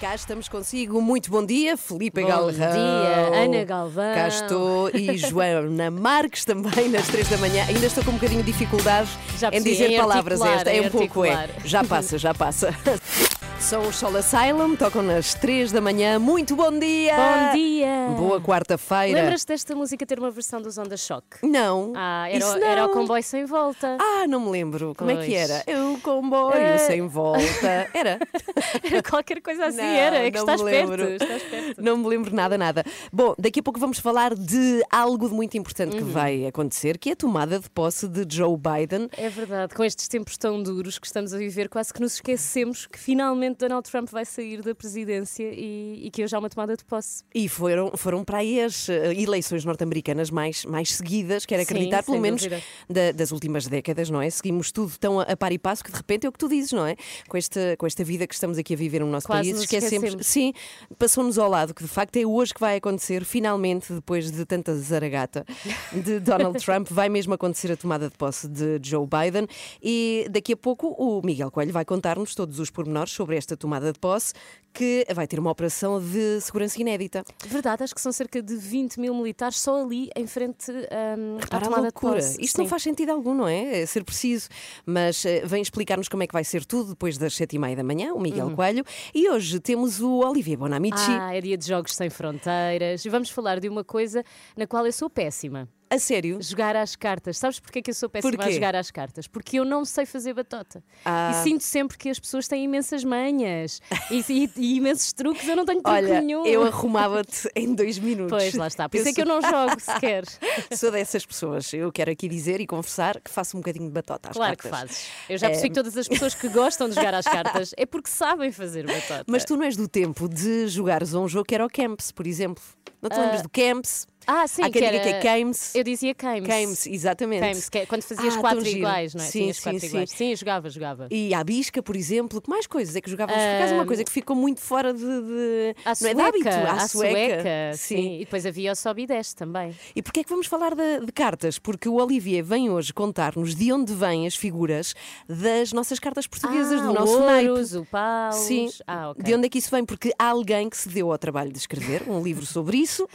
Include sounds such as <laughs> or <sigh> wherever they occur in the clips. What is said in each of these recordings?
Cá estamos consigo. Muito bom dia, Felipe Bom Galrão. dia, Ana Galvão. Cá estou e <laughs> Joana Marques também nas três da manhã. Ainda estou com um bocadinho de dificuldades Já em dizer palavras esta. É um pouco é. Já passa, já passa. <laughs> São os Soul Asylum, tocam nas três da manhã. Muito bom dia! Bom dia! Boa quarta-feira. Lembras-te desta música ter uma versão dos Onda Choque? Não. Ah, era, o- era o não. comboio sem volta. Ah, não me lembro. Como é que Pois. era? Eu comboio Eh. sem volta. Era? <laughs> Era qualquer coisa assim, Não, era. É que não estás me perto. Estás perto. Não me lembro nada, nada. Bom, daqui a pouco vamos falar de algo de muito importante Uhum. que vai acontecer, que é a tomada de posse de Joe Biden. É verdade, com estes tempos tão duros que estamos a viver, quase que nos esquecemos que finalmente Donald Trump vai sair da presidência e, e que hoje há uma tomada de posse. E foram, foram para aí as eh, eleições norte-americanas mais, mais seguidas, quero Sim, acreditar, pelo sem menos da- das últimas décadas, não é? Seguimos tudo tão a, a par e passo que de repente é o que tu dizes, não é? Com esta, com esta vida que estamos aqui a viver no nosso Quase país, esquecemos. esquecemos. Sim, passou-nos ao lado, que de facto é hoje que vai acontecer, finalmente, depois de tanta zaragata de <laughs> Donald Trump, vai mesmo acontecer a tomada de posse de Joe Biden. E daqui a pouco o Miguel Coelho vai contar-nos todos os pormenores sobre esta tomada de posse, que vai ter uma operação de segurança inédita. Verdade, acho que são cerca de 20 mil militares só ali em frente hum, à Para a tomada loucura. de posse. Isto não Sim. faz sentido algum, não é? É ser preciso. Mas eh, vem explicar-nos como é que vai ser tudo depois das sete e meia da manhã, o Miguel Coelho. E hoje temos o Olivier Bonamici. Uhum. Ah, é dia de Jogos Sem Fronteiras. E vamos falar de uma coisa na qual eu sou péssima. A sério? Jogar às cartas. Sabes porquê que eu sou péssima Porquê? a jogar às cartas? Porque eu não sei fazer batota. Ah. E sinto sempre que as pessoas têm imensas manhas e, e- e imensos truques. Eu não tenho truque Olha, nenhum. eu arrumava-te em dois minutos. Pois, lá está. Por isso é que eu não jogo sequer. <laughs> Sou dessas pessoas. Eu quero aqui dizer e confessar que faço um bocadinho de batota às Claro que cartas. fazes. Eu já percebi É. que todas as pessoas que gostam de jogar às cartas é porque sabem fazer batota. Mas tu não és do tempo de jogares a um jogo que era o Camps, por exemplo. Não te lembras do Camps? Ah, sim, Há quem que diga era... que é Games. Eu dizia Games. Games, exatamente. Games, que é quando fazias Ah, quatro iguais, não é? Sim, Tinhas sim, quatro sim. iguais. Sim, jogava, jogava. E a bisca, por exemplo, que mais coisas é que jogávamos? Por acaso, uma coisa que ficou muito fora de. de- À não é de hábito, sueca, à à sueca. sim. E depois havia o sobe e desce também. E porquê é que vamos falar de, de cartas? Porque o Olivier vem hoje contar-nos de onde vêm as figuras das nossas cartas portuguesas, ah, do nosso o naipe. Ouros, o Paus. Sim, Ah, ok. de onde é que isso vem? Porque há alguém que se deu ao trabalho de escrever um livro sobre isso.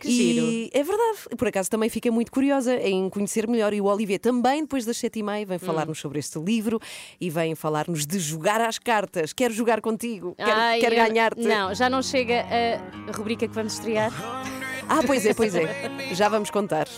Que e giro. É verdade. Por acaso também fiquei muito curiosa em conhecer melhor. E o Olivier também, depois das sete e meia, vem Hum. falar-nos sobre este livro e vem falar-nos de jogar às cartas. Quero jogar contigo, quero, Ai, quero eu- ganhar-te. Não, já não chega a rubrica que vamos estrear. Ah, pois é, pois é. Já vamos contar.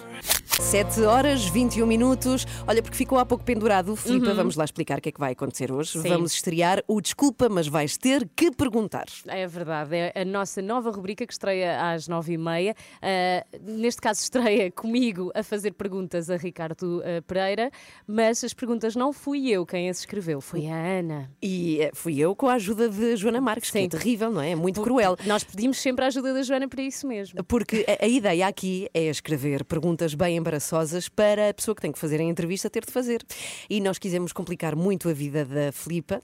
7 horas, 21 minutos. Olha, porque ficou há pouco pendurado, Filipe, vamos lá explicar o que é que vai acontecer hoje. Uhum. Sim. Vamos estrear o Desculpa, mas vais ter que perguntar. É verdade, é a nossa nova rubrica que estreia às nove e meia. Ah, neste caso, estreia comigo a fazer perguntas a Ricardo ah, Pereira, mas as perguntas não fui eu quem as escreveu, foi a Ana. E eh, fui eu com a ajuda de Joana Marques, que é Sim. terrível, não é? É muito cruel. Nós pedimos sempre a ajuda da Joana para isso mesmo. Porque a, a ideia aqui é escrever perguntas bem embaraçosas para a pessoa que tem que fazer a entrevista ter de fazer. E nós quisemos complicar muito a vida da Filipa,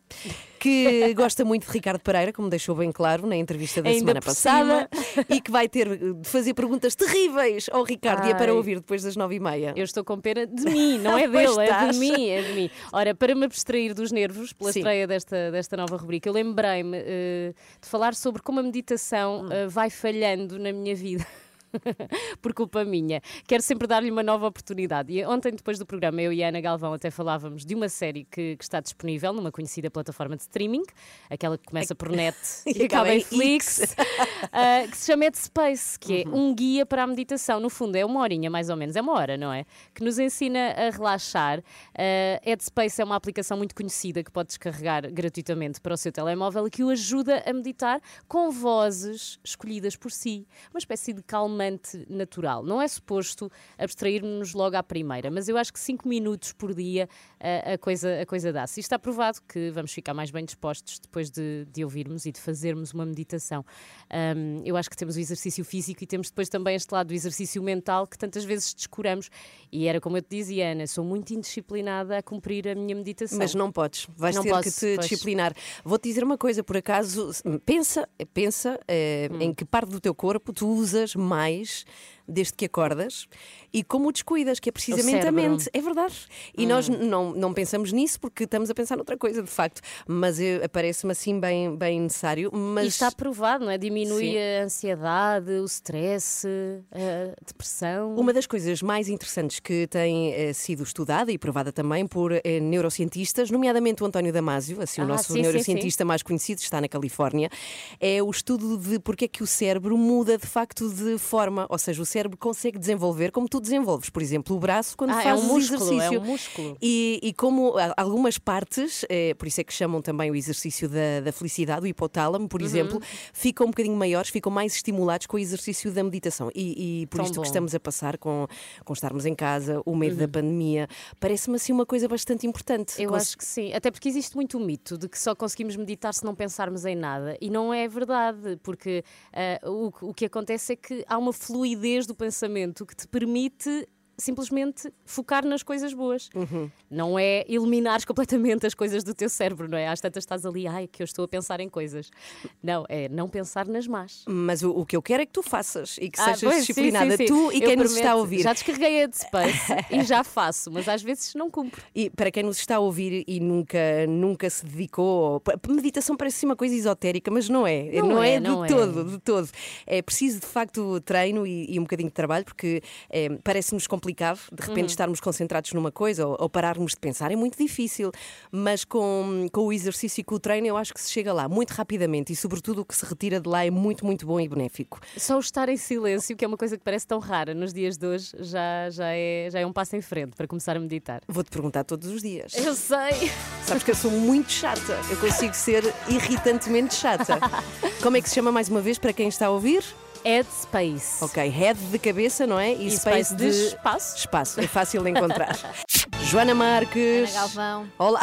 que <laughs> gosta muito de Ricardo Pereira, como deixou bem claro na entrevista da Ainda semana passada, <laughs> e que vai ter de fazer perguntas terríveis ao Ricardo e é para Ai. ouvir depois das nove e meia. Eu estou com pena de mim, não é <laughs> dele, é de mim, é de mim. Ora, para me abstrair dos nervos pela Sim. estreia desta, desta nova rubrica, eu lembrei-me eh, de falar sobre como a meditação eh, vai falhando na minha vida. <laughs> Por culpa minha. Quero sempre dar-lhe uma nova oportunidade. E ontem, depois do programa, eu e a Ana Galvão até falávamos de uma série que, que está disponível numa conhecida plataforma de streaming, aquela que começa por net <laughs> E acaba em Flix, <laughs> ah, que se chama Headspace, que é um guia para a meditação. No fundo, é uma horinha, mais ou menos, é uma hora, não é? Que nos ensina a relaxar. Uh, Headspace é uma aplicação muito conhecida que pode descarregar gratuitamente para o seu telemóvel e que o ajuda a meditar com vozes escolhidas por si. Uma espécie de calmante estimulante natural. Não é suposto abstrairmos logo à primeira, mas eu acho que 5 minutos por dia uh, a coisa, a coisa dá-se. E está provado que vamos ficar mais bem dispostos depois de, de ouvirmos e de fazermos uma meditação. Um, eu acho que temos o exercício físico e temos depois também este lado do exercício mental que tantas vezes descuramos. E era como eu te dizia, Ana, sou muito indisciplinada a cumprir a minha meditação. Mas não podes, vais Não ter posso, que te pois. disciplinar. Vou-te dizer uma coisa, por acaso, pensa, pensa eh, Hum. em que parte do teu corpo tu usas mais mais desde que acordas e como o descuidas, que é precisamente a. Hum. mente. É verdade. E nós não, não pensamos nisso porque estamos a pensar noutra coisa, de facto. Mas parece-me assim bem, bem necessário. Mas E está provado, não é? Diminui Sim. a ansiedade, o stress, a depressão. Uma das coisas mais interessantes que tem eh, sido estudada e provada também por eh, neurocientistas, nomeadamente o António Damasio, assim, o Ah, nosso sim, sim, neurocientista mais conhecido, está na Califórnia, é o estudo de porque é que o cérebro muda de facto de forma, ou seja, o cérebro consegue desenvolver como tu desenvolves, por exemplo, o braço quando Ah, é fazes um músculo, exercício. é um músculo. E, e como algumas partes, eh, por isso é que chamam também o exercício da, da felicidade, o hipotálamo, Uhum. por exemplo, ficam um bocadinho maiores, ficam mais estimulados com o exercício da meditação. E, e por Tão isto bom. que estamos a passar com, com estarmos em casa, o medo Uhum. da pandemia, parece-me assim uma coisa bastante importante. Eu Cons- acho que sim, até porque existe muito o mito de que só conseguimos meditar se não pensarmos em nada. E não é verdade, porque ah, o, o que acontece é que há uma fluidez do pensamento que te permite simplesmente focar nas coisas boas. Uhum. Não é eliminares completamente as coisas do teu cérebro, não é? Às tantas estás ali, ai, que eu estou a pensar em coisas. Não, é não pensar nas más. Mas o, o que eu quero é que tu faças e que Ah, sejas pois, sim, disciplinada, sim, sim. tu e Eu quem nos está a prometo. ouvir. Já descarreguei a de Space e já faço, mas às vezes não cumpro. E para quem nos está a ouvir e nunca, nunca se dedicou, meditação parece uma coisa esotérica, mas não é. Não é, de não é. todo, de todo. É preciso de facto treino e, e um bocadinho de trabalho, porque eh, parece-nos complicado de Uhum. repente estarmos concentrados numa coisa ou, ou pararmos de pensar. É muito difícil, mas com, com o exercício e com o treino eu acho que se chega lá muito rapidamente e, sobretudo, o que se retira de lá é muito, muito bom e benéfico. Só o estar em silêncio, que é uma coisa que parece tão rara nos dias de hoje, já, já, é, já é um passo em frente para começar a meditar. Vou-te perguntar todos os dias. Eu sei. Sabes que eu sou muito chata. Eu consigo ser irritantemente chata. <laughs> Como é que se chama mais uma vez para quem está a ouvir? Headspace. Ok, head de cabeça, não é? E space de espaço. Espaço, é fácil de encontrar. <laughs> Joana Marques. Ana Galvão. Olá.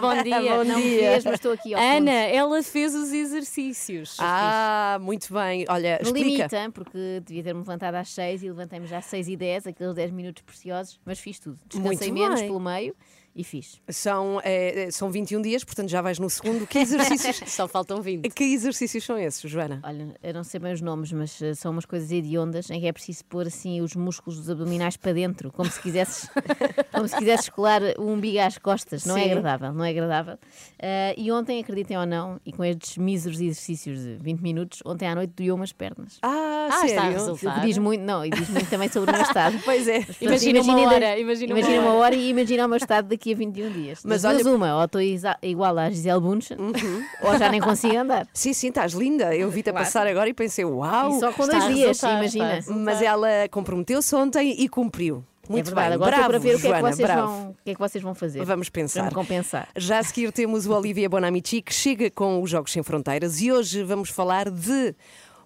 Bom <laughs> dia. Bom não dia. vês, mas estou aqui ao Ana, ela fez os exercícios. Ah, muito bem. Olha. No explica. limite, porque devia ter-me levantado às 6 e levantei-me já às 6 e 10, aqueles 10 minutos preciosos, mas fiz tudo. Descansei Muito menos bem. pelo meio e fiz. São, eh, são 21 dias, portanto já vais no segundo. Que exercícios, <laughs> Só faltam 20. que exercícios são esses, Joana? Olha, eu não sei bem os nomes, mas eh, são umas coisas hediondas em que é preciso pôr assim os músculos dos abdominais para dentro, como se quisesses, <laughs> como se quisesses colar o umbigo às costas. Não é Sim. agradável, não é agradável. Eh, e ontem, acreditem ou não, e com estes míseros exercícios de 20 minutos, ontem à noite doeu umas pernas. Ah, Ah, está a sério? resultar. Diz muito, não, e diz muito também sobre o meu estado. Pois é. Portanto, Imagina uma hora, imagina uma imagina hora. uma hora e imagina o meu estado daqui a 21 dias. Mas olha- uma, ou estou igual à Gisele Bunchen, ou já nem consigo andar. <laughs> Sim, sim, estás linda. Eu vi-te a Claro. passar agora e pensei, uau. E só com dois a dias, imagina. a Mas ela comprometeu-se ontem e cumpriu. Muito é bem. agora bravo, para ver o que, Joana, é que vocês bravo. vão, o que é que vocês vão fazer. Vamos pensar. compensar. Já a seguir temos o Olivia Bonamici que chega com os Jogos Sem Fronteiras e hoje vamos falar de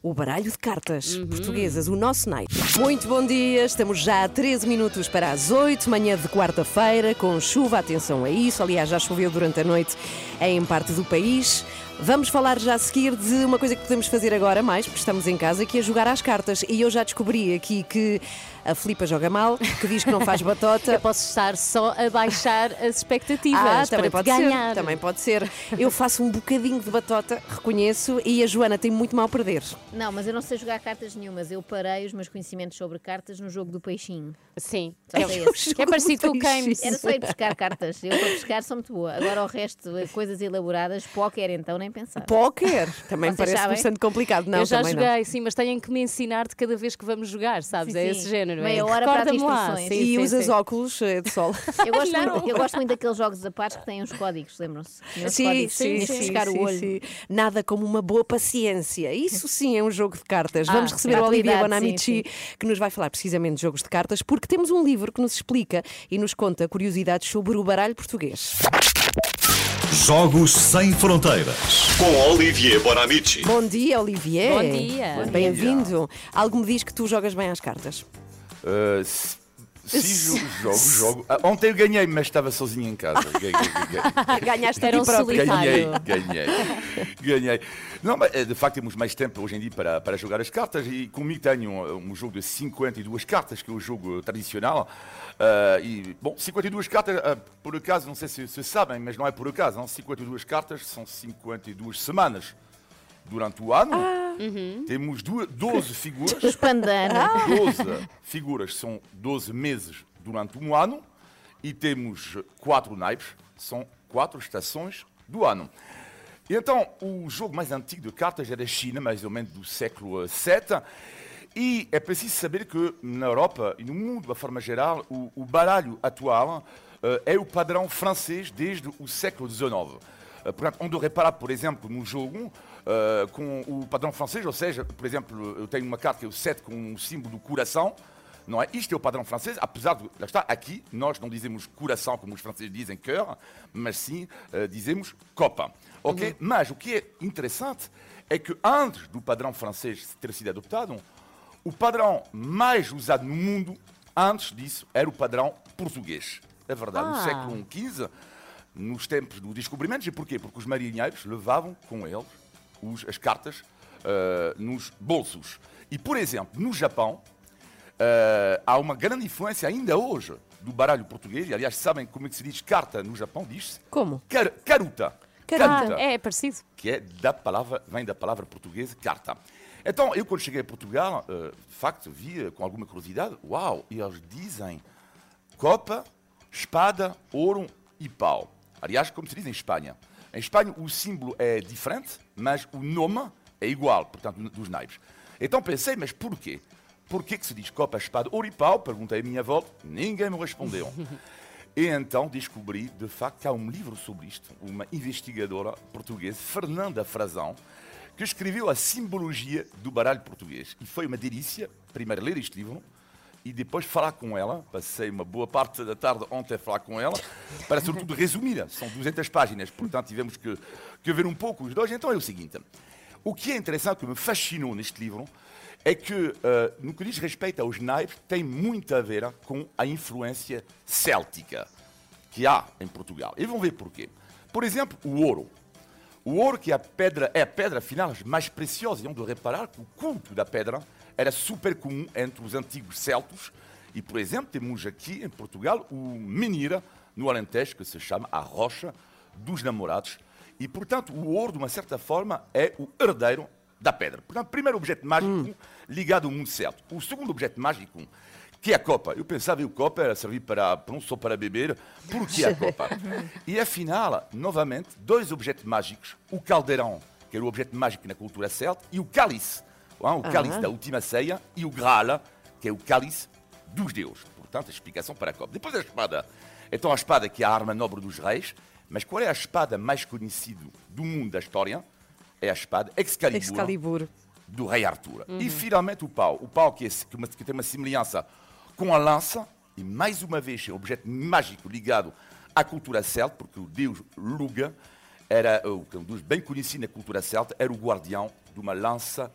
o baralho de cartas portuguesas, o nosso night. Muito bom dia, estamos já a 13 minutos para as 8, manhã de quarta-feira, com chuva, atenção a isso, aliás já choveu durante a noite em parte do país. Vamos falar já a seguir de uma coisa que podemos fazer agora mais, porque estamos em casa, que é jogar às cartas. E eu já descobri aqui que a Filipa joga mal, que diz que não faz batota. <laughs> Eu posso estar só a baixar as expectativas Ah, para também te pode ganhar. ser. Também pode ser. Eu faço um bocadinho de batota, reconheço, e a Joana tem muito mal a perder. Não, mas eu não sei jogar cartas nenhumas. Eu parei os meus conhecimentos sobre cartas no jogo do peixinho. Sim. É, <laughs> esse. que é parecido com o. Games. Era só ir buscar cartas. Eu para pescar sou muito boa. Agora o resto, coisas elaboradas, póquer então nem pensar. Póquer <laughs> também Vocês parece sabem? bastante complicado. Não, eu já também joguei, sim, mas têm que me ensinar de cada vez que vamos jogar, sabes? Sim, é sim. esse género. Meia é. hora para lá. Sim, não. E sim, usas sim. óculos eh, de sol. <laughs> Eu gosto, Não. muito, eu gosto muito daqueles jogos a pares que têm uns códigos, lembram-se? Sim, códigos, sim, de sim, sim, o olho. sim. Nada como uma boa paciência. Isso sim é um jogo de cartas. Vamos Ah, receber a Olivia Bonamici, sim, que nos vai falar precisamente de jogos de cartas, porque temos um livro que nos explica e nos conta curiosidades sobre o baralho português. Jogos Sem Fronteiras. Com Olivier Bonamici. Bom dia, Olivier. Bom dia. Bem-vindo. Algo me diz que tu jogas bem às cartas. Uh, Sim, jogo, jogo, jogo. Ah, ontem eu ganhei, mas estava sozinho em casa. <laughs> Ganhei, ganhei, Ganhaste Era um solitário. ganhei, ganhei, ganhei. Não, mas eh, de facto temos mais tempo hoje em dia para, para jogar as cartas e comigo tenho um, um jogo de 52 cartas, que é o jogo tradicional. Ah, e, bom, 52 cartas, ah, por acaso, não sei se vocês sabem, mas não é por acaso, não? 52 cartas são 52 semanas durante o ano. Temos duas, 12 figuras. <laughs> Os pandanos. 12 figuras são 12 meses durante um ano e temos quatro naipes, são quatro estações do ano. E então, o jogo mais antigo de cartas é da China, mais ou menos do século VII. E é preciso saber que na Europa e no mundo, de forma geral, o, o baralho atual eh, é o padrão francês desde o século XIX. Eh, Portanto, onde reparar, por exemplo, no jogo, eh, com o padrão francês, ou seja, por exemplo, eu tenho uma carta que é o 7 com o símbolo do coração, não é? Isto é o padrão francês, apesar de, lá está, aqui, nós não dizemos coração como os franceses dizem cœur, mas sim eh, dizemos copa, ok? Mas o que é interessante é que antes do padrão francês ter sido adotado, o padrão mais usado no mundo, antes disso, era o padrão português. É verdade, no Ah. século XV, nos tempos do descobrimento. E porquê? Porque os marinheiros levavam com eles os- as cartas eh, nos bolsos. E, por exemplo, no Japão, eh, há uma grande influência ainda hoje do baralho português. E, aliás, sabem como é que se diz carta no Japão? Diz-se Como? car- caruta. Caruta. Ah, é, é parecido. Que é da palavra, vem da palavra portuguesa carta. Então, eu quando cheguei a Portugal, eh, de facto, vi com alguma curiosidade, uau, eles dizem copa, espada, ouro e pau. Aliás, como se diz em Espanha. Em Espanha o símbolo é diferente, mas o nome é igual, portanto, dos naipes. Então pensei, mas porquê? Porquê que se diz copa, espada, e pau? Perguntei à minha volta, ninguém me respondeu. E então descobri, de facto, que há um livro sobre isto, uma investigadora portuguesa, Fernanda Frazão, que escreveu a simbologia do baralho português. E foi uma delícia, primeiro, ler este livro e depois falar com ela. Passei uma boa parte da tarde ontem a falar com ela, para sobretudo resumir. São 200 páginas, portanto tivemos que, que ver um pouco os dois. Então é o seguinte: o que é interessante, que me fascinou neste livro, é que, eh, no que diz respeito aos naipes, tem muito a ver com a influência céltica que há em Portugal. E vão ver porquê. Por exemplo, o ouro. O ouro, que é a pedra, é a pedra final mais preciosa, e onde reparar que o culto da pedra era super comum entre os antigos celtos. E, por exemplo, temos aqui em Portugal o menira, no Alentejo, que se chama a rocha dos namorados. E, portanto, o ouro, de uma certa forma, é o herdeiro da pedra. Portanto, primeiro objeto mágico ligado ao mundo celto. O segundo objeto mágico, que é a copa. Eu pensava que a copa era servir para, não só para beber, por que a copa? <laughs> e afinal, novamente, dois objetos mágicos. O caldeirão, que era o objeto mágico na cultura celta, e o cálice, ah, o cálice da última ceia, e o Graal, que é o cálice dos deuses. Portanto, a explicação para a copa. Depois a espada. Então a espada que é a arma nobre dos reis, mas qual é a espada mais conhecida do mundo da história? É a espada Excalibur Excalibur. do rei Arthur. E finalmente o pau. O pau que, é, que, uma- que tem uma semelhança com a lança, e mais uma vez é um objeto mágico ligado à cultura celta, porque o deus Luga era que é um deus bem conhecido na cultura celta, era o guardião de uma lança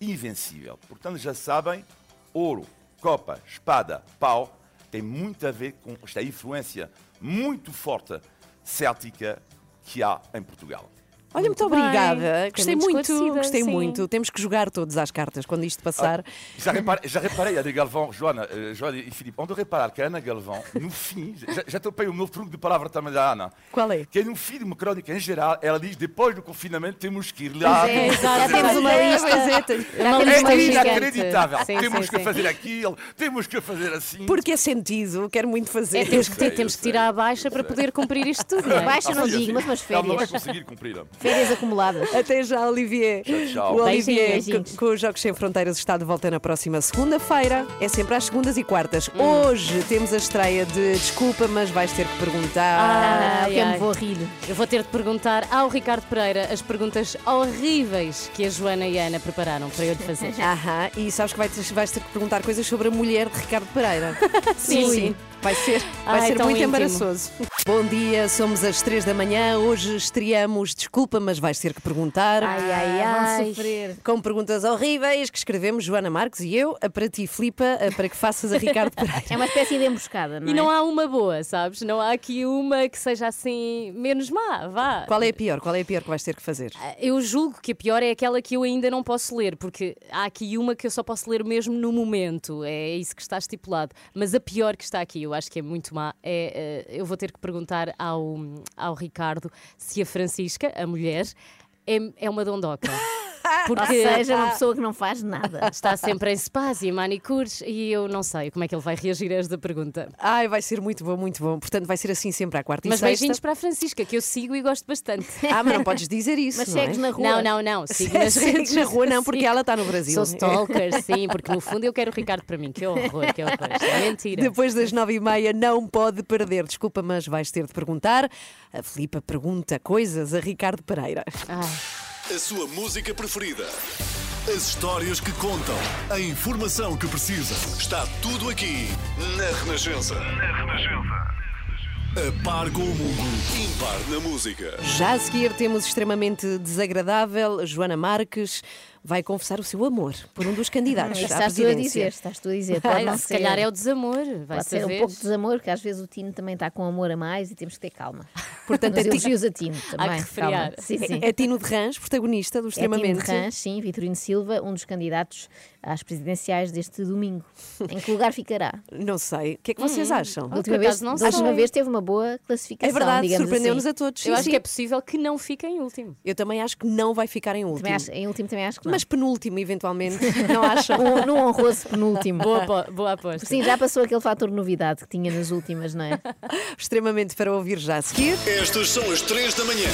invencível. Portanto, já sabem, ouro, copa, espada, pau, tem muito a ver com esta influência muito forte céltica que há em Portugal. Olha, muito, Muito bem. obrigada. Gostei muito muito, gostei sim. muito. Temos que jogar todos às cartas quando isto passar. Já reparei, já reparei, Ana Galvão, Joana, eh, Joana e Filipe, onde reparar que a Ana Galvão, no fim, já, já topei um novo truque de palavra também da Ana. Qual é? Que é no fim de uma crónica em geral, ela diz: depois do confinamento temos que ir lá. É, temos já temos aquilo." uma lista. É, É lista. inacreditável. Sim, temos sim, que sim. fazer aquilo, temos que fazer assim. Porque é sentido, quero muito fazer. É, temos que, ter- sei, temos que tirar a baixa para poder cumprir isto tudo. não é? Baixa não Assim, digo, mas umas Ela não vai férias. conseguir cumprir. Férias acumuladas. Até já, Olivier. Tchau, tchau. O Olivier, com os Jogos Sem Fronteiras, está de volta na próxima segunda-feira. É sempre às segundas e quartas. Hoje temos a estreia de Desculpa, mas vais ter que perguntar. Ah, Ai, que eu ai. me vou rir. Eu vou ter de perguntar ao Ricardo Pereira as perguntas horríveis que a Joana e a Ana prepararam para eu lhe fazer. Aham, e sabes que vais ter, vais ter que perguntar coisas sobre a mulher de Ricardo Pereira. <laughs> Sim, Ui. sim. Vai ser, vai Ai, ser muito íntimo. embaraçoso. Bom dia, somos às três da manhã. Hoje estreamos, desculpa, mas vais ter que perguntar. Ai, ai, Ah, ai. vão sofrer. Com perguntas horríveis que escrevemos Joana Marques e eu, a para ti, Filipa, a para que faças a <laughs> Ricardo Pereira. É uma espécie de emboscada, não E é? não há uma boa, sabes? Não há aqui uma que seja assim menos má, vá. Qual é a pior? Qual é a pior que vais ter que fazer? Eu julgo que a pior é aquela que eu ainda não posso ler, porque há aqui uma que eu só posso ler mesmo no momento, é isso que está estipulado. Mas a pior que está aqui, eu acho que é muito má, é eh, eu vou ter que perguntar ao, ao Ricardo se a Francisca, a mulher, é, é uma dondoca. <laughs> Ou Porque seja, uma pessoa que não faz nada. <laughs> está sempre em spas e manicures e eu não sei como é que ele vai reagir a esta pergunta. Ai, vai ser muito bom, muito bom. Portanto, vai ser assim sempre à quarta e Mas sexta. beijinhos para a Francisca, que eu sigo e gosto bastante. Ah, mas não podes dizer <laughs> isso. Mas não é? segues na rua. Não, não, não. Sigo <laughs> nas Segues redes. na rua, não, Sim. porque ela está no Brasil. Sou stalker, sim, porque no fundo eu quero o Ricardo para mim. Que horror, que horror. É mentira. Depois das nove e meia não pode perder. Desculpa, mas vais ter de perguntar. A Filipa pergunta coisas a Ricardo Pereira. Ai, A sua música preferida. As histórias que contam. A informação que precisa. Está tudo aqui na Renascença. Na Renascença. A par com o mundo. Impar na música. Já a seguir temos extremamente desagradável. Joana Marques vai confessar o seu amor por um dos candidatos à Estás tu a dizer, estás tu a dizer. <laughs> Pode não se ser. calhar é o desamor. Vai Pode ser um pouco de desamor, porque às vezes o Tino também está com amor a mais e temos que ter calma. <laughs> Portanto, Nos é elogios a Tino também. refriar. calma. Sim, sim. É Tino de Rãs, protagonista do É Tino Extremamente. de Rãs, sim, Vitorino Silva, um dos candidatos às presidenciais deste domingo. Em que lugar ficará? <laughs> Não sei. O que é que vocês acham? Da última, vez, não da última vez teve uma boa classificação. É verdade, surpreendeu-nos assim. a todos. Eu Sim, acho sim. que é possível que não fique em último. Eu também acho que não vai ficar em último. Também acho, em último também acho que não. Mas penúltimo, eventualmente. <laughs> Não acham? Um, num honroso penúltimo. Boa, boa aposta. Sim, já passou aquele fator novidade que tinha nas últimas, não é? <laughs> Extremamente para ouvir já a seguir. Estas são as três da manhã.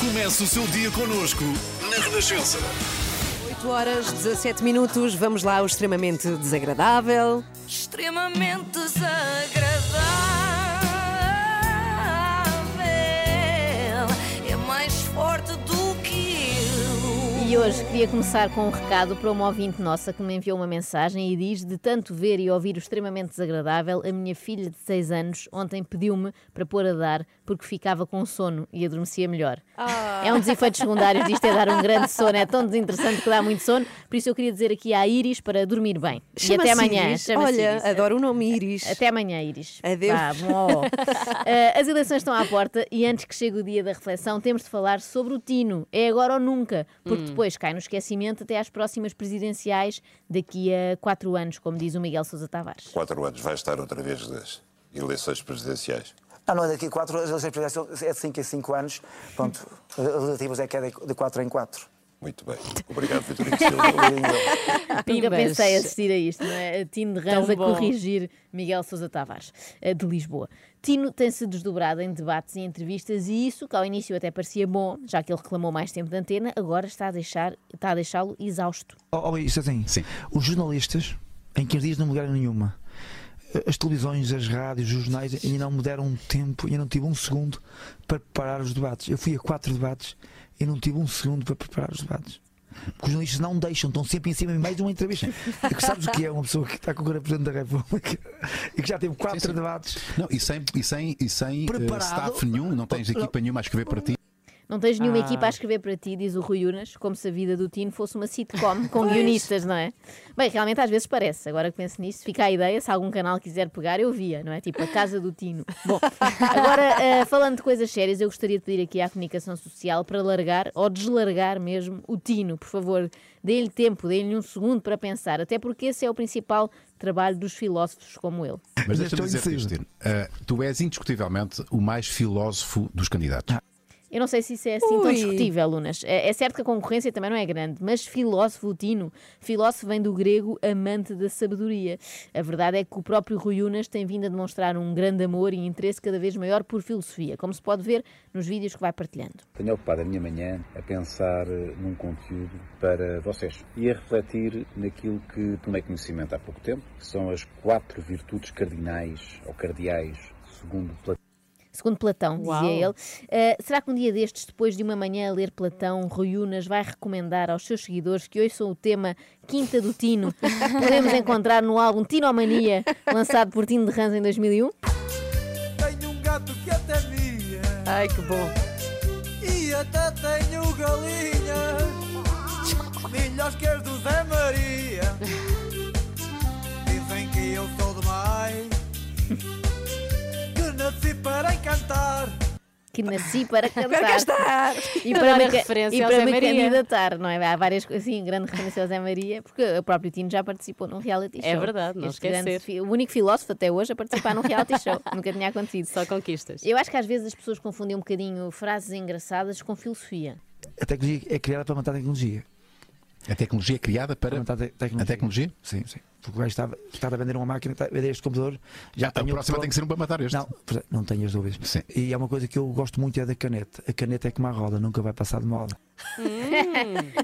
Comece o seu dia connosco na Renascença. 8 horas, 17 minutos. Vamos lá ao extremamente desagradável. extremamente desagradável. E hoje queria começar com um recado para uma ouvinte nossa que me enviou uma mensagem e diz: De tanto ver e ouvir o extremamente desagradável, a minha filha de 6 anos ontem pediu-me para pôr a dar porque ficava com sono e adormecia melhor. É um dos efeitos secundários disto é dar um grande sono, é tão desinteressante que dá muito sono. Por isso eu queria dizer aqui à Iris para dormir bem. E até amanhã. Olha, Iris. adoro o nome Iris. Até amanhã, Iris. Adeus. Vá, bom. <laughs> Eh, as eleições estão à porta e antes que chegue o dia da reflexão, temos de falar sobre o Tino. É agora ou nunca, porque depois cai no esquecimento até às próximas presidenciais daqui a quatro anos, como diz o Miguel Sousa Tavares. quatro anos vai estar outra vez das eleições presidenciais. Não, não é daqui a quatro, as eleições presidenciais é de 5 em 5 anos. Pronto, relativas é que é de 4 em 4. Muito bem. Obrigado, Vitorino Silva. <laughs> Nunca pensei assistir a isto, não é? A Tino de Rãs a corrigir Miguel Sousa Tavares, eh, de Lisboa. Tino tem-se desdobrado em debates e entrevistas e isso, que ao início até parecia bom, já que ele reclamou mais tempo de antena, agora está a, deixar, está a deixá-lo exausto. Oh, oh, isso assim, os jornalistas, em 15 dias não mudaram nenhuma. As televisões, as rádios, os jornais ainda não me deram um tempo, ainda não tive um segundo para preparar os debates. Eu fui a quatro debates e não tive um segundo para preparar os debates. Porque os jornalistas não deixam, estão sempre em cima de mais de uma entrevista. E que sabes o que é uma pessoa que está com o Presidente da República <laughs> e que já teve quatro debates. Não, e sem, e sem, e sem eh, Preparado. staff nenhum, não tens equipa nenhuma a escrever para ti. Não tens nenhuma Ah. equipa a escrever para ti, diz o Rui Unas, como se a vida do Tino fosse uma sitcom <laughs> com guionistas, não é? Bem, realmente às vezes parece. Agora que penso nisso, fica a ideia, se algum canal quiser pegar, eu via, não é? Tipo a casa do Tino. <laughs> Bom, agora, eh, falando de coisas sérias, eu gostaria de pedir aqui à comunicação social para largar ou deslargar mesmo o Tino, por favor. Deem-lhe tempo, deem-lhe um segundo para pensar, até porque esse é o principal trabalho dos filósofos como ele. Mas estou deixa-me indeciso. Tino. Eh, tu és indiscutivelmente o mais filósofo dos candidatos. Eu não sei se isso é assim tão Ui. discutível, Lunas. É é certo que a concorrência também não é grande, mas filósofo, Tino, filósofo vem do grego amante da sabedoria. A verdade é que o próprio Rui Unas tem vindo a demonstrar um grande amor e interesse cada vez maior por filosofia, como se pode ver nos vídeos que vai partilhando. Tenho ocupado a minha manhã a pensar eh, num conteúdo para vocês e a refletir naquilo que tomei conhecimento há pouco tempo, que são as quatro virtudes cardinais ou cardeais, segundo Platão. Segundo Platão, Uau. dizia ele. Uh, será que um dia destes, depois de uma manhã a ler Platão, Rui Unas vai recomendar aos seus seguidores que ouçam o tema Quinta do Tino? <laughs> Podemos encontrar no álbum Tinomania, lançado por Tino de Rãs em 2001? Tenho um gato que até mia. Ai, que bom. E até tenho galinhas. Milhas que as do Zé Maria. Dizem que eu sou demais. Que nasci para encantar. que nasci para <laughs> cantar. cá estar. E Para para me, referência e para me Maria. candidatar, não é? Há várias coisas, sim, grande referência ao Zé Maria, porque o próprio Tino já participou num reality show. É verdade, não Este esquecer. grande o único filósofo até hoje a participar num reality <laughs> show. Nunca tinha acontecido. Só conquistas. Eu acho que às vezes as pessoas confundem um bocadinho frases engraçadas com filosofia. A tecnologia é criada para matar a tecnologia. A tecnologia é criada para. matar a te- tecnologia. A tecnologia? Sim, sim. Porque o gajo está, está a vender uma máquina, está a vender este computador. Já A próxima pronto. tem que ser um para matar este. Não, não tenho as dúvidas. Sim. E é uma coisa que eu gosto muito é da caneta. A caneta é como a roda, nunca vai passar de moda. <laughs>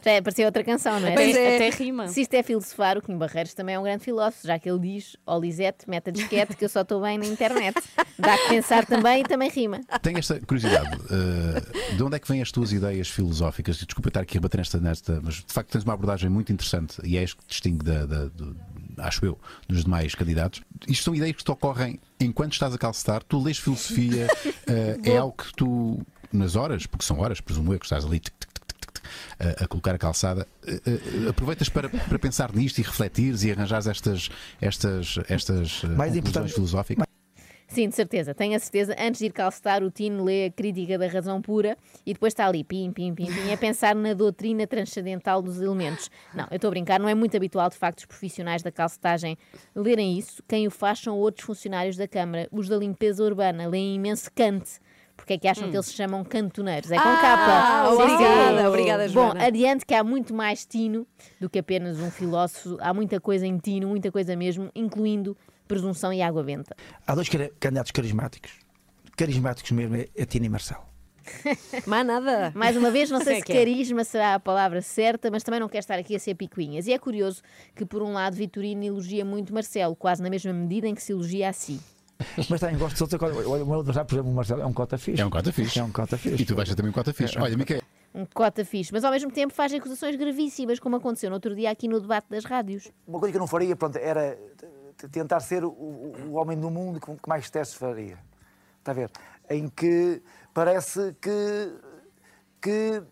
Já apareceu outra canção, não é? Até, Se isto- até rima. Se isto é filosofar, o Kim Barreiros também é um grande filósofo, já que ele diz: Ó Lisete, mete a disquete que eu só estou bem na internet. Dá que pensar também e também rima. Tenho esta curiosidade. eh, de onde é que vêm as tuas ideias filosóficas? E Desculpa estar aqui a bater nesta, nesta, mas de facto tens uma abordagem muito interessante e é isto que te distingue, da, da- do- acho eu, dos demais candidatos. Isto são ideias que te ocorrem enquanto estás a calcetar, tu lês filosofia, <laughs> eh, é algo que tu, nas horas, porque são horas, presumo eu, que estás ali tic, tic, tic, a, a colocar a calçada, eh, eh, aproveitas para, para pensar nisto e refletires e arranjares estas, estas, estas eh, Mais conclusões filosóficas. Sim, de certeza, tenho a certeza. Antes de ir calcetar, o Tino lê a crítica da razão pura e depois está ali, pim, pim, pim, pim, a pensar na doutrina transcendental dos elementos. Não, eu estou a brincar, não é muito habitual, de facto, os profissionais da calcetagem lerem isso. Quem o faz são outros funcionários da Câmara, os da limpeza urbana, leem imenso Kant. Porque é que acham que eles se chamam cantoneiros? É com Ah, capa. Obrigada, obrigada, Bom, Joana. adiante que há muito mais Tino do que apenas um filósofo. Há muita coisa em Tino, muita coisa mesmo, incluindo presunção e água benta. Há dois candidatos carismáticos. Carismáticos mesmo é, é Tina e Marcelo. <laughs> Mas nada. Mais uma vez, não <laughs> sei Sim, se é. carisma será a palavra certa, mas também não quero estar aqui a ser picuinhas. E é curioso que, por um lado, Vitorino elogia muito Marcelo, quase na mesma medida em que se elogia a si. <laughs> Mas também gosto de outra coisa. Olha, o meu adversário, por exemplo, o Marcelo é um cota fixe. É um cota fixe. É um cota fixe. E tu vais também um cota fixe. Olha, Micael, Um cota fixe, mas ao mesmo tempo faz acusações gravíssimas, como aconteceu no outro dia aqui no debate das rádios. Uma coisa que eu não faria pronto, era tentar ser o, o- homem do mundo que, mais testes faria. Está a ver? Em que parece que, que,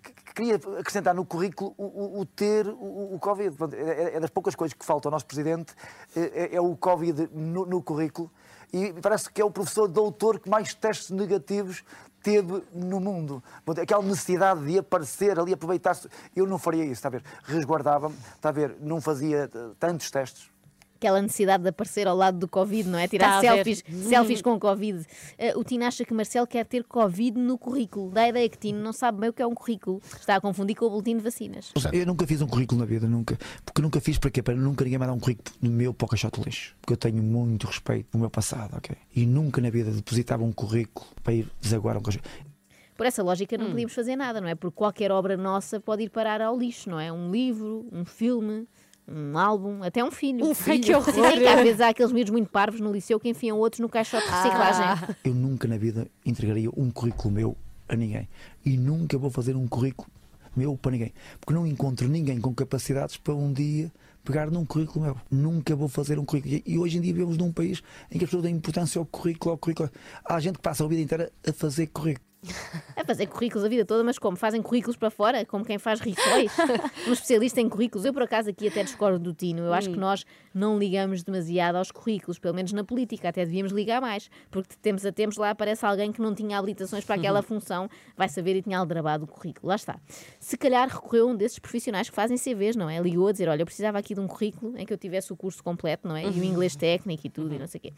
que- que queria acrescentar no currículo o, o- o ter o, o Covid. É, é das poucas coisas que falta ao nosso presidente, é, é o Covid no, no currículo. E parece que é o professor doutor que mais testes negativos teve no mundo. Aquela necessidade de aparecer ali, aproveitar-se. Eu não faria isso, está a ver? Resguardava-me, está a ver? Não fazia eh, tantos testes. Aquela necessidade de aparecer ao lado do Covid, não é? Tirar Está a ver. selfies, selfies com Covid. Eh, o Tino acha que Marcelo quer ter Covid no currículo. Dá a ideia que Tino não sabe bem o que é um currículo. Está a confundir com o boletim de vacinas. Eu nunca fiz um currículo na vida, nunca. Porque nunca fiz para quê? Para nunca ninguém mandar um currículo no meu para o caixote de lixo. Porque eu tenho muito respeito no meu passado, ok? E nunca na vida depositava um currículo para ir desaguar um caixote. Por essa lógica, não podíamos fazer nada, não é? Porque qualquer obra nossa pode ir parar ao lixo, não é? Um livro, um filme, um álbum, até um filho. Um filho. Ai, que horror. sim, que às <laughs> vezes há aqueles miúdos muito parvos no liceu que enfiam outros no caixote de reciclagem. Eu nunca na vida entregaria um currículo meu a ninguém. E nunca vou fazer um currículo meu para ninguém. Porque não encontro ninguém com capacidades para um dia pegar num currículo meu. Nunca vou fazer um currículo. E hoje em dia vivemos num país em que as pessoas dão importância ao currículo, ao currículo. Há gente que passa a vida inteira a fazer currículo. A <laughs> fazer currículos a vida toda, mas como? Fazem currículos para fora? Como quem faz rituais? <laughs> um especialista em currículos. Eu, por acaso, aqui até discordo do Tino. Eu acho que nós não ligamos demasiado aos currículos, pelo menos na política. Até devíamos ligar mais, porque de tempos a tempos lá aparece alguém que não tinha habilitações para aquela <laughs> função, vai saber e tinha aldrabado o currículo. Lá está. Se calhar recorreu um desses profissionais que fazem CVs, não é? Ligou a dizer: Olha, eu precisava aqui de um currículo em que eu tivesse o curso completo, não é? E o inglês técnico e tudo, e não sei o quê.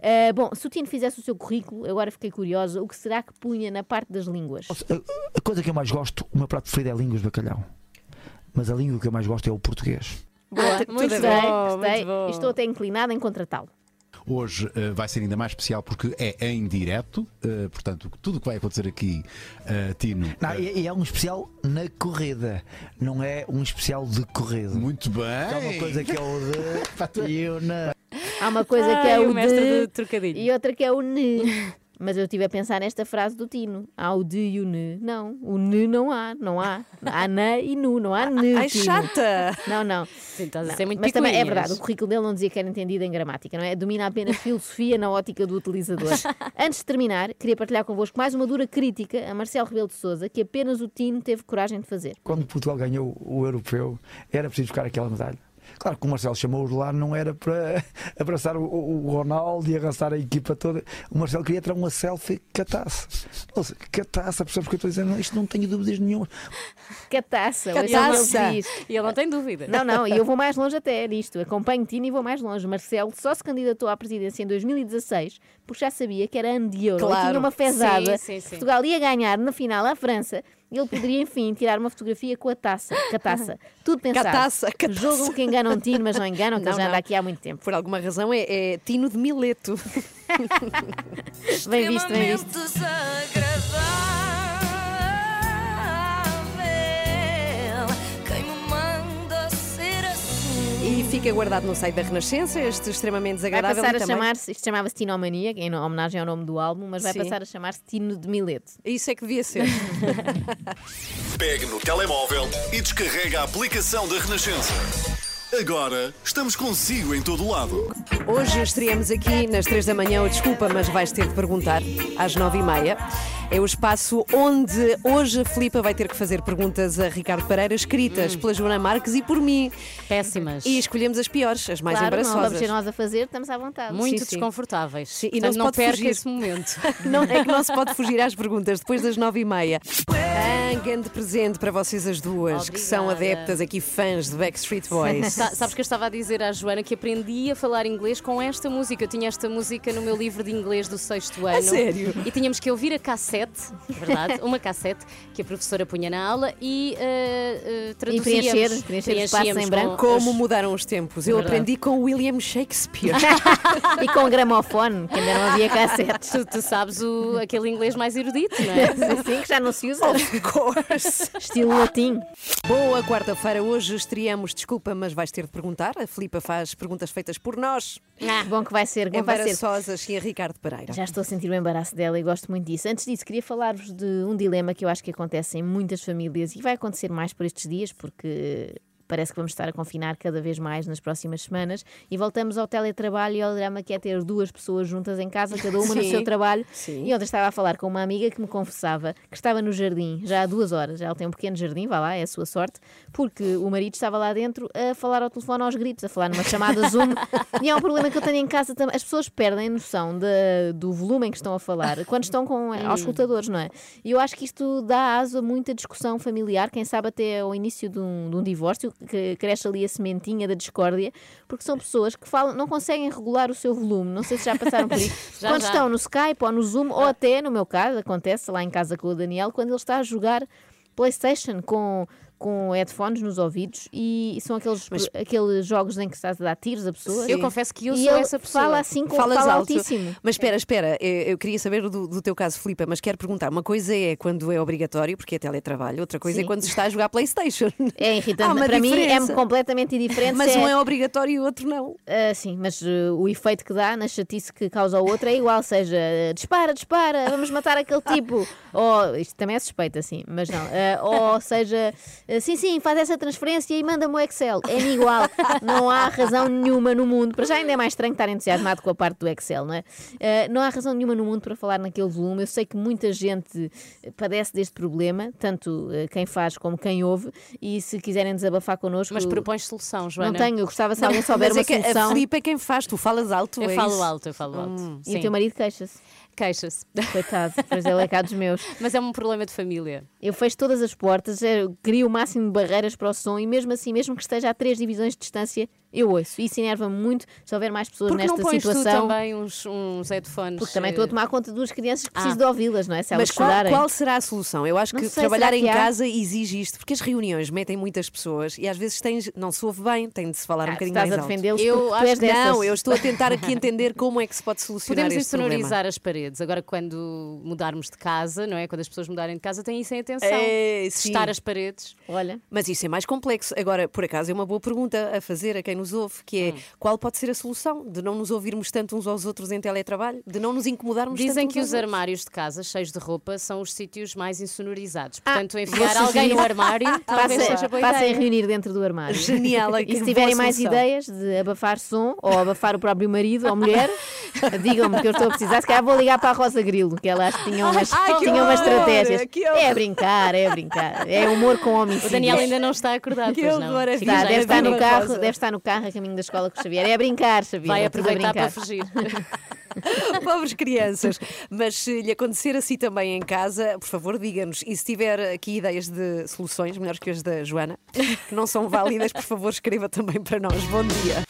Ah, bom, se o Tino fizesse o seu currículo, agora fiquei curiosa, o que será que punha na parte das línguas? A, coisa que eu mais gosto, o meu prato preferido é línguas de bacalhau. Mas a língua que eu mais gosto é o português. Boa, muito gostei, bom, gostei. muito bom. E Estou até inclinada em contratá-lo. Hoje eh, vai ser ainda mais especial porque é em direto, eh, portanto, tudo o que vai acontecer aqui, eh, Tino. Não, e, e é um especial na corrida, não é um especial de corrida. muito bem. É uma coisa que é o de. <laughs> e eu na. Há uma coisa que é Ai, o, o mestre de do trocadilho. e outra que é o ne. <laughs> Mas eu estive a pensar nesta frase do Tino. Há o de e o ne. Não, o ne não há, não há. Há ne e nu, não há ne. Ai, Tino. chata! Não, não. Sim, estás a Não, ser muito Mas também é verdade, o currículo dele não dizia que era entendido em gramática, não é? Domina apenas filosofia na ótica do utilizador. <laughs> Antes de terminar, queria partilhar convosco mais uma dura crítica a Marcelo Rebelo de Souza, que apenas o Tino teve coragem de fazer. Quando Portugal ganhou o europeu, era preciso buscar aquela medalha. Claro que o Marcelo chamou-os lá, não era para <laughs> abraçar o, o- Ronaldo e abraçar a equipa toda. O Marcelo queria tirar uma selfie com a taça. Ou seja, com a taça, percebes o que eu estou dizendo? Isto não tenho dúvidas nenhuma. Cataça, Cataça. E ele E ele não tem dúvida. Não, não, e eu vou mais longe até nisto. Acompanho Tino e vou mais longe. Marcelo só se candidatou à presidência em 2016 porque já sabia que era ano de euro. Claro. E tinha uma fezada. Sim, sim, sim. Portugal ia ganhar na final à França. Ele poderia, enfim, tirar uma fotografia com a taça. Com a taça. <laughs> Tudo pensado. Cataça, cataça. Julgam que enganam Tino, mas não enganam, que Não, ele já anda não. aqui há muito tempo. Por alguma razão é, é Tino de Mileto. <laughs> <laughs> Bem visto, bem visto. Desagradável. E fica guardado no site da Renascença, este extremamente Vai desagradável. passar a chamar-se, isto chamava-se Tinomania, em homenagem ao nome do álbum, mas vai Sim. passar a chamar-se Tino de Mileto. Isso é que devia ser. <laughs> Pegue no telemóvel e descarrega a aplicação da Renascença. Agora estamos consigo em todo lado. Hoje estreamos aqui nas 3 da manhã, desculpa, mas vais ter de perguntar às 9 e meia. É o espaço onde hoje a Filipa vai ter que fazer perguntas a Ricardo Pereira, escritas pela Joana Marques e por mim. Péssimas. E escolhemos as piores, as mais claro, não vamos embaraçosas. ser nós a fazer, estamos à vontade. Muito Sim, sim. desconfortáveis. Sim, e Portanto, não se pode perca fugir. esse momento. <laughs> Não, é que não se pode fugir às perguntas depois das nove e meia. Um grande presente para vocês as duas, que são Obrigada. adeptas aqui, fãs de Backstreet Boys. Sa- Sabes que eu estava a dizer à Joana que aprendi a falar inglês com esta música. Eu tinha esta música no meu livro de inglês do sexto ano. sério? E tínhamos que ouvir a cassete, verdade? Uma cassete que a professora punha na aula e uh, uh, traduzíamos. preencher- preencher os espaços em branco. com Como as- mudaram os tempos. Eu Verdade. aprendi com William Shakespeare. <laughs> E com gramofone, que ainda não havia cassetes. Tu, tu sabes o, aquele inglês mais erudito, não é? <laughs> Sim, sim, que já não se usa. of course. Estilo latim. Boa quarta-feira. Hoje estreamos, desculpa, mas vais ter de perguntar. A Filipa faz perguntas feitas por nós. Ah, bom que vai ser, bom que vai ser. Embaraçosas e a Ricardo Pereira. Já estou a sentir o embaraço dela e gosto muito disso. Antes disso, queria falar-vos de um dilema que eu acho que acontece em muitas famílias e vai acontecer mais por estes dias, porque parece que vamos estar a confinar cada vez mais nas próximas semanas e voltamos ao teletrabalho e ao drama que é ter duas pessoas juntas em casa, cada uma no <laughs> Sim, seu trabalho. sim. E ontem estava a falar com uma amiga que me confessava que estava no jardim já há duas horas. Ela tem um pequeno jardim, vá lá, é a sua sorte, porque o marido estava lá dentro a falar ao telefone aos gritos, a falar numa chamada Zoom. e é um problema que eu tenho em casa também. As pessoas perdem noção de- do volume em que estão a falar quando estão com, aos escutadores, não é? E eu acho que isto dá aso a muita discussão familiar, quem sabe até ao início de um, de um divórcio, que cresce ali a sementinha da discórdia, porque são pessoas que falam, não conseguem regular o seu volume. Não sei se já passaram por <laughs> isso. Já, quando já. estão no Skype ou no Zoom, ou até, no meu caso, acontece lá em casa com o Daniel, quando ele está a jogar PlayStation com. Com headphones nos ouvidos e são aqueles, aqueles jogos em que estás a dar tiros a pessoas. Eu confesso que eu e sou essa pessoa. Fala assim com Falas fala alto. altíssimo. Mas espera, espera, eu, eu queria saber do, do teu caso, Filipa, mas quero perguntar: uma coisa é quando é obrigatório, porque é teletrabalho, outra coisa Sim. é quando se está a jogar PlayStation. É irritante. Para mim é diferença. completamente indiferente. Mas se um é obrigatório e o outro não. Ah, sim, mas uh, o efeito que dá na chatice que causa ao outro é igual, seja uh, dispara, dispara, vamos matar aquele tipo. <laughs> ou isto também é suspeito, assim, mas não. Ah, ou seja, uh, sim, sim, faz essa transferência e manda-me o Excel. É igual. <laughs> Não há razão nenhuma no mundo. Para já ainda é mais estranho estar entusiasmado com a parte do Excel, não é? Ah, não há razão nenhuma no mundo para falar naquele volume. Eu sei que muita gente padece deste problema, tanto uh, quem faz como quem ouve, e se quiserem desabafar connosco. Mas propões solução, Joana. Não tenho, eu gostava se alguém souber mas uma é que a solução. Filipa é quem faz, tu falas alto. Eu é falo isso? alto, eu falo alto. Hum. E o Sim. teu marido queixa-se. Queixa-se. Coitado, pois é cá dos meus. <laughs> Mas é um problema de família. Eu fecho todas as portas, crio o máximo de barreiras para o som e mesmo assim, mesmo que esteja a três divisões de distância, eu ouço. Isso enerva-me muito se houver mais pessoas Porque não nesta pões tu situação. também uns, uns headphones? Porque também estou a tomar conta de duas crianças que preciso Ah. de ouvi-las, não é? Se elas Mas qual, qual será a solução? Eu acho Não que sei, trabalhar em há? casa exige isto, porque as reuniões metem muitas pessoas e às vezes tens, não se ouve bem, tem de se falar um Ah, tu bocadinho estás mais a defendê-los Eu tu acho que dessas. Não, eu estou a tentar aqui <laughs> entender como é que se pode solucionar Podemos este problema. insonorizar as paredes. Agora, quando mudarmos de casa, não é? Quando as pessoas mudarem de casa, têm isso em atenção. É. Testar as paredes. Olha, Mas isso é mais complexo. Agora, por acaso, é uma boa pergunta a fazer a quem nos ouve, que é qual pode ser a solução de não nos ouvirmos tanto uns aos outros em teletrabalho, de não nos incomodarmos Dizem tanto que uns os armários de casa cheios de roupa são os sítios mais insonorizados. Ah, Portanto, vou enfiar alguém no armário <laughs> talvez Passem- seja boa Passem a reunir dentro do armário. Genial, é E se tiverem mais solução. ideias de abafar som ou abafar o próprio marido ou mulher, <laughs> digam-me que eu estou a precisar. Se calhar vou ligar para a Rosa Grilo, que ela acho que tinha umas, Ai, que tinha umas estratégias. É brincar, é brincar. É humor com homicídios. O Daniel ainda não está acordado, Que pois não. é Está, já deve, a estar no carro, deve estar no carro a caminho da escola com o Xavier. É brincar, Xavier. Vai é a aproveitar para fugir. <laughs> <laughs> Pobres crianças. Mas se lhe acontecer assim também em casa, por favor, diga-nos. E se tiver aqui ideias de soluções, melhores que as da Joana, que não são válidas, por favor, escreva também para nós. Bom dia.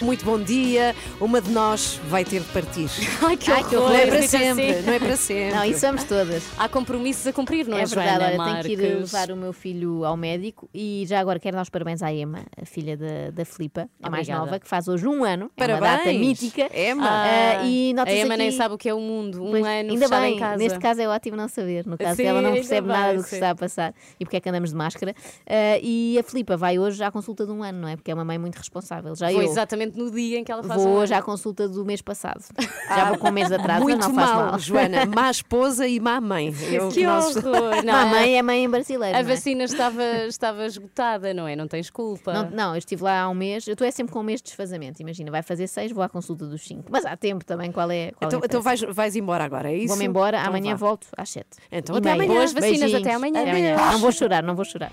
Muito bom dia. Uma de nós vai ter de partir. <laughs> Ai, que Ai, que horror. horror. Não é para Fica sempre, assim. não é para sempre. Não, isso somos todas. Há compromissos a cumprir, não é, é verdade, Joana olha, tenho que ir levar o meu filho ao médico e já agora quero dar os parabéns à Emma, a filha da, da Filipa, a mais nova, que faz hoje um ano. É uma Parabéns, data mítica. Emma. Ah, e a nota-se Emma nem aqui- sabe o que é o mundo. Um Pois, ano ainda bem, em casa. neste caso é ótimo não saber. No caso Sim, ela não percebe bem, nada do que sim. está a passar e porque é que andamos de máscara. Ah, e a Filipa vai hoje à consulta de um ano, não é? Porque é uma mãe muito responsável. Já Foi eu exatamente no dia em que ela faz vou um hoje à consulta do mês passado. <laughs> Já vou com um mês de atraso, mas Muito não faz mal, mal. Joana. <laughs> Má esposa e má mãe. Eu- Que nós- horror! <laughs> Não, a mãe é mãe em brasileiro. A é? vacina estava, estava esgotada, não é? Não tens culpa. Não, não, eu estive lá há um mês. Eu estou é sempre com um mês de desfazamento. Imagina, vai fazer seis, vou à consulta dos cinco. Mas há tempo também. Qual é? Qual Então, é então pressa? vais, vais embora agora, é isso? Vou-me embora. Então amanhã vá. volto às sete. Então E até amanhã. Boas vacinas, Beijinhos. até amanhã. Adeus. Não vou chorar, não vou chorar.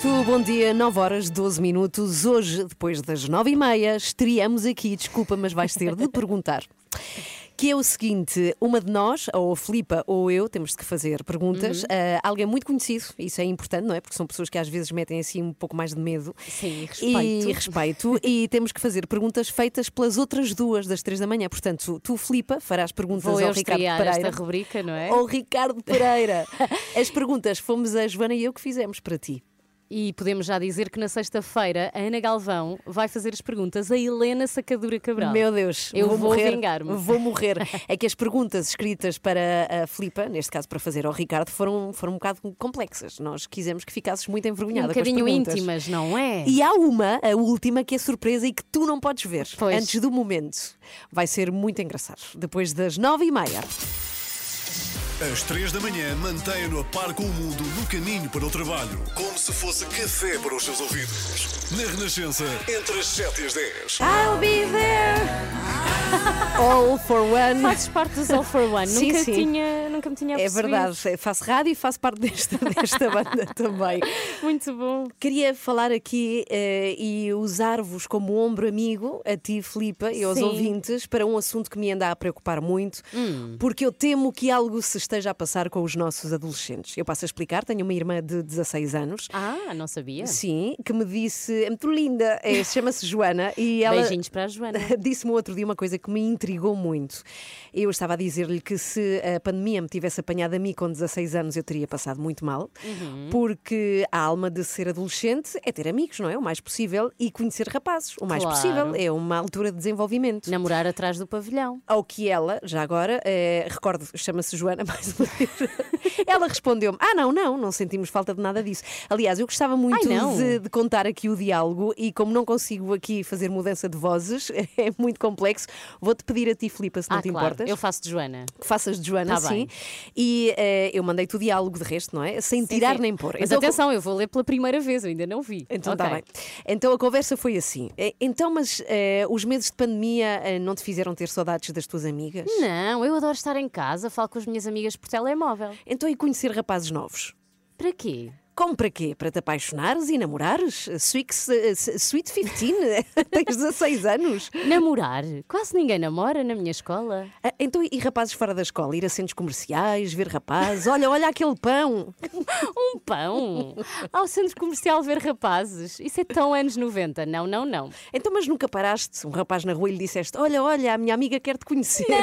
Tu, bom dia, 9 horas 12 minutos. Hoje, depois das 9 e meia, estreamos aqui. Desculpa, mas vais ter de <laughs> perguntar. Que é o seguinte: uma de nós, ou a Filipa ou eu, temos que fazer perguntas a alguém muito conhecido. Isso é importante, não é? Porque são pessoas que às vezes metem assim um pouco mais de medo. Sim, E respeito. respeito. e <laughs> temos que fazer perguntas feitas pelas outras duas das três da manhã. Portanto, tu, Filipa, farás perguntas Vou ao Ricardo Pereira. esta rubrica, não é? Ou Ricardo Pereira. <laughs> As perguntas fomos a Joana e eu que fizemos para ti. E podemos já dizer que na sexta-feira a Ana Galvão vai fazer as perguntas a Helena Sacadura Cabral. Meu Deus, Eu vou morrer, vingar-me. Vou morrer. <laughs> É que as perguntas escritas para a Filipa, neste caso para fazer ao Ricardo, foram, foram um bocado complexas. Nós quisemos que ficasses muito um envergonhada com as bocadinho perguntas. íntimas, não é? E há uma, a última, que é surpresa e que tu não podes ver Pois. antes do momento. Vai ser muito engraçado. Depois das nove e meia. Às três da manhã, mantenha-no a par com o mundo no caminho para o trabalho. Como se fosse café para os seus ouvidos. Na Renascença, entre as 7 e as 10. I'll be there. <laughs> All for one. Fazes parte dos All for One. Sim, nunca, sim. Tinha, nunca me tinha É percebido. verdade, faço rádio e faço parte desta, <laughs> desta banda também. Muito bom. Queria falar aqui eh, e usar-vos como ombro amigo, a ti, Filipa, e aos Sim. ouvintes, para um assunto que me anda a preocupar muito, Hum. porque eu temo que algo se esteja a passar com os nossos adolescentes. Eu passo a explicar, tenho uma irmã de 16 anos. Ah, não sabia. Sim, que me disse, é muito linda, é, <laughs> chama-se Joana, e ela Beijinhos para a Joana. <laughs> disse-me outro dia uma coisa que me intrigou muito. Eu estava a dizer-lhe que se a pandemia me tivesse apanhado a mim com 16 anos, eu teria passado muito mal, Uhum. porque a alma de ser adolescente é ter amigos, não é? O mais possível, e conhecer rapazes, o mais Claro. possível. É uma altura de desenvolvimento. Namorar atrás do pavilhão. Ao que ela, já agora, eh, recordo, chama-se Joana mais ela respondeu-me: Ah, não, não, não sentimos falta de nada disso. Aliás, eu gostava muito Ai, não. de, de contar aqui o diálogo e, como não consigo aqui fazer mudança de vozes, <laughs> é muito complexo, vou-te pedir a ti, Filipa, se não ah, te claro. importas. Eu faço de Joana. Faças de Joana, Tá sim. bem. E eh, eu mandei-te o diálogo de resto, não é? Sem tirar Sim. nem pôr. Mas Então, atenção, eu vou ler pela primeira vez, eu ainda não vi. então está bem. Então a conversa foi assim. Eh, Então, mas eh, os meses de pandemia eh, não te fizeram ter saudades das tuas amigas? Não, eu adoro estar em casa, falo com as minhas amigas por telemóvel. Então e conhecer rapazes novos? Para quê? Como para quê? Para te apaixonares e namorares? Sweet, eh, sweet 15? Tens 16 anos? Namorar? Quase ninguém namora na minha escola. Ah, Então, e rapazes fora da escola? Ir a centros comerciais, ver rapazes? Olha, olha aquele pão! <laughs> Um pão? Ao centro comercial ver rapazes? Isso é tão anos 90. Não, não, não. Então, mas nunca paraste um rapaz na rua e lhe disseste: Olha, olha, a minha amiga quer te conhecer. Não,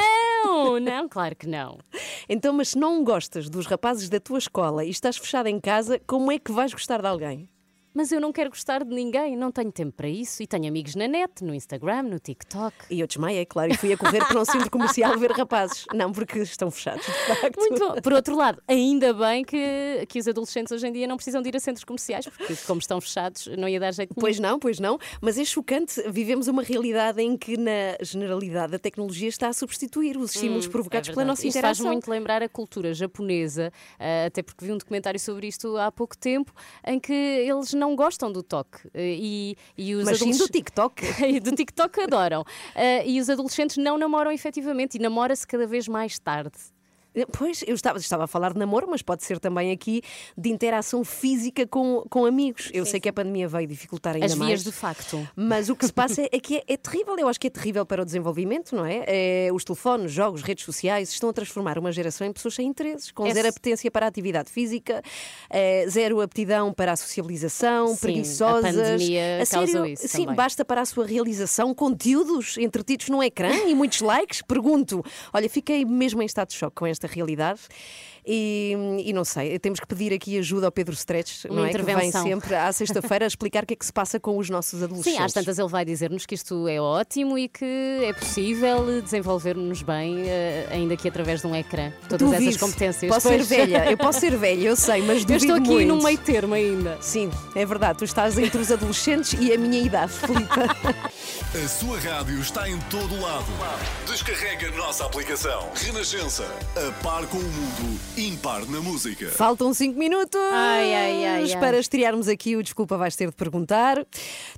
não, claro que não. Então, mas se não gostas dos rapazes da tua escola e estás fechada em casa, como é que vais gostar de alguém? Mas eu não quero gostar de ninguém, não tenho tempo para isso e tenho amigos na net, no Instagram, no TikTok. E eu desmaiei, claro, e fui a correr para um centro comercial ver rapazes. Não, porque estão fechados, de facto. Muito bom. Por outro lado, ainda bem que, que os adolescentes hoje em dia não precisam de ir a centros comerciais, porque como estão fechados, não ia dar jeito nenhum. Pois não, pois não, mas é chocante. Vivemos uma realidade em que, na generalidade, a tecnologia está a substituir os estímulos Hum, provocados é pela nossa Isto interação. faz muito lembrar a cultura japonesa, eh, até porque vi um documentário sobre isto há pouco tempo, em que eles não gostam do toque. eh, E, e os Mas sim do TikTok. <laughs> do TikTok adoram. Eh, e os adolescentes não namoram efetivamente e namora-se cada vez mais tarde. Pois, eu estava, estava a falar de namoro, mas pode ser também aqui de interação física com, com amigos. Eu sei que a pandemia veio dificultar ainda As mais. vias de facto. Mas o que se passa é, é que é, é terrível. Eu acho que é terrível para o desenvolvimento, não é? É, os telefones, jogos, redes sociais estão a transformar uma geração em pessoas sem interesses, com É zero apetência para a atividade física, eh, zero aptidão para a socialização, Sim, preguiçosas. a pandemia A causou sério, isso Sim, também. basta para a sua realização conteúdos entretidos no ecrã e muitos likes. Pergunto, olha, fiquei mesmo em estado de choque com esta realidade. E, e não sei, temos que pedir aqui ajuda ao Pedro Stretch, Uma não é? Que vem intervenção. sempre à sexta-feira a explicar o que é que se passa com os nossos adolescentes. Sim, às tantas ele vai dizer-nos que isto é ótimo e que é possível desenvolver-nos bem, eh, ainda que através de um ecrã. Todas Duvido. essas competências. Posso Pois. ser velha, eu posso ser velha, eu sei, mas <laughs> Eu duvido estou aqui muito. num meio termo ainda. Sim, é verdade, tu estás entre os adolescentes e a minha idade, Filipe. <laughs> A sua rádio está em todo lado. Descarrega a nossa aplicação. Renascença. A par com o mundo, impar na música. Faltam 5 minutos Ai, ai, ai, ai. para estrearmos aqui o Desculpa Vais Ter de Perguntar.